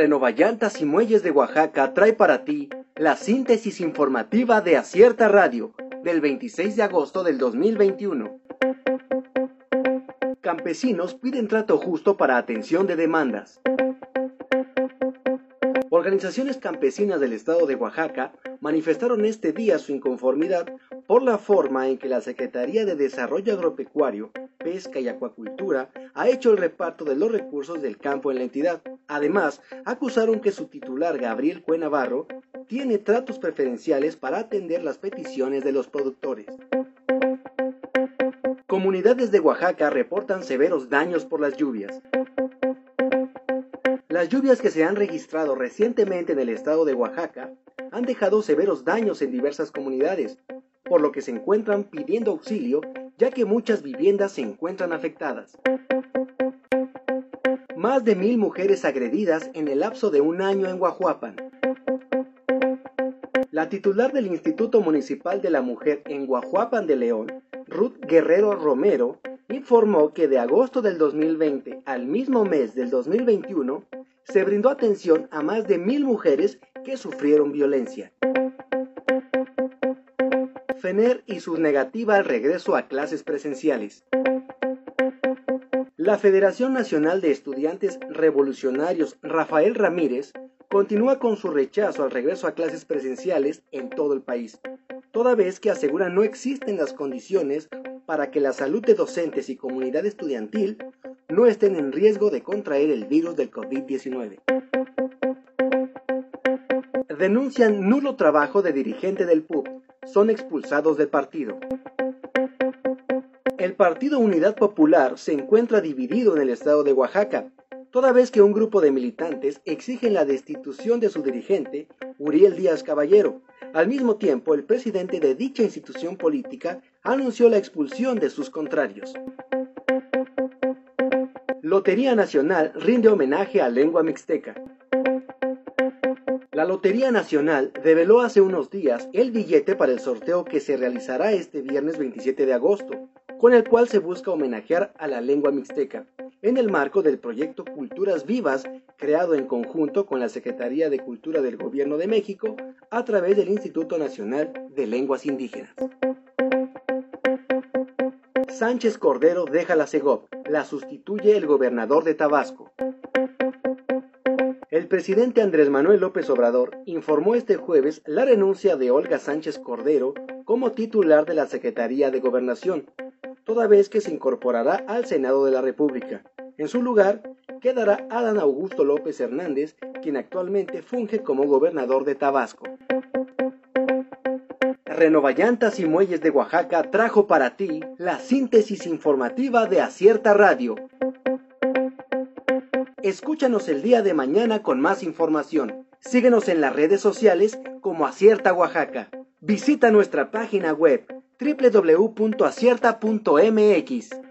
Renovallantas y Muelles de Oaxaca trae para ti la síntesis informativa de Acierta Radio del 26 de agosto del 2021. Campesinos piden trato justo para atención de demandas. Organizaciones campesinas del estado de Oaxaca manifestaron este día su inconformidad por la forma en que la Secretaría de Desarrollo Agropecuario, Pesca y Acuacultura ha hecho el reparto de los recursos del campo en la entidad. Además, acusaron que su titular Gabriel Cuenavarro tiene tratos preferenciales para atender las peticiones de los productores. Comunidades de Oaxaca reportan severos daños por las lluvias. Las lluvias que se han registrado recientemente en el estado de Oaxaca han dejado severos daños en diversas comunidades, por lo que se encuentran pidiendo auxilio ya que muchas viviendas se encuentran afectadas. Más de mil mujeres agredidas en el lapso de un año en Guajuapan. La titular del Instituto Municipal de la Mujer en Guajuapan de León, Ruth Guerrero Romero, informó que de agosto del 2020 al mismo mes del 2021 se brindó atención a más de mil mujeres que sufrieron violencia. FENER y su negativa al regreso a clases presenciales. La Federación Nacional de Estudiantes Revolucionarios Rafael Ramírez continúa con su rechazo al regreso a clases presenciales en todo el país, toda vez que asegura no existen las condiciones para que la salud de docentes y comunidad estudiantil no estén en riesgo de contraer el virus del COVID-19. Denuncian nulo trabajo de dirigente del PUB, son expulsados del partido. El Partido Unidad Popular se encuentra dividido en el estado de Oaxaca, toda vez que un grupo de militantes exigen la destitución de su dirigente, Uriel Díaz Caballero. Al mismo tiempo, el presidente de dicha institución política anunció la expulsión de sus contrarios. Lotería Nacional rinde homenaje a lengua mixteca. La Lotería Nacional reveló hace unos días el billete para el sorteo que se realizará este viernes 27 de agosto, con el cual se busca homenajear a la lengua mixteca en el marco del proyecto Culturas Vivas, creado en conjunto con la Secretaría de Cultura del Gobierno de México a través del Instituto Nacional de Lenguas Indígenas. Sánchez Cordero deja la CEGOP, la sustituye el gobernador de Tabasco. El presidente Andrés Manuel López Obrador informó este jueves la renuncia de Olga Sánchez Cordero como titular de la Secretaría de Gobernación, toda vez que se incorporará al Senado de la República. En su lugar quedará Adán Augusto López Hernández, quien actualmente funge como gobernador de Tabasco. Renovallantas y Muelles de Oaxaca trajo para ti la síntesis informativa de Acierta Radio. Escúchanos el día de mañana con más información. Síguenos en las redes sociales como Acierta Oaxaca. Visita nuestra página web www.acierta.mx.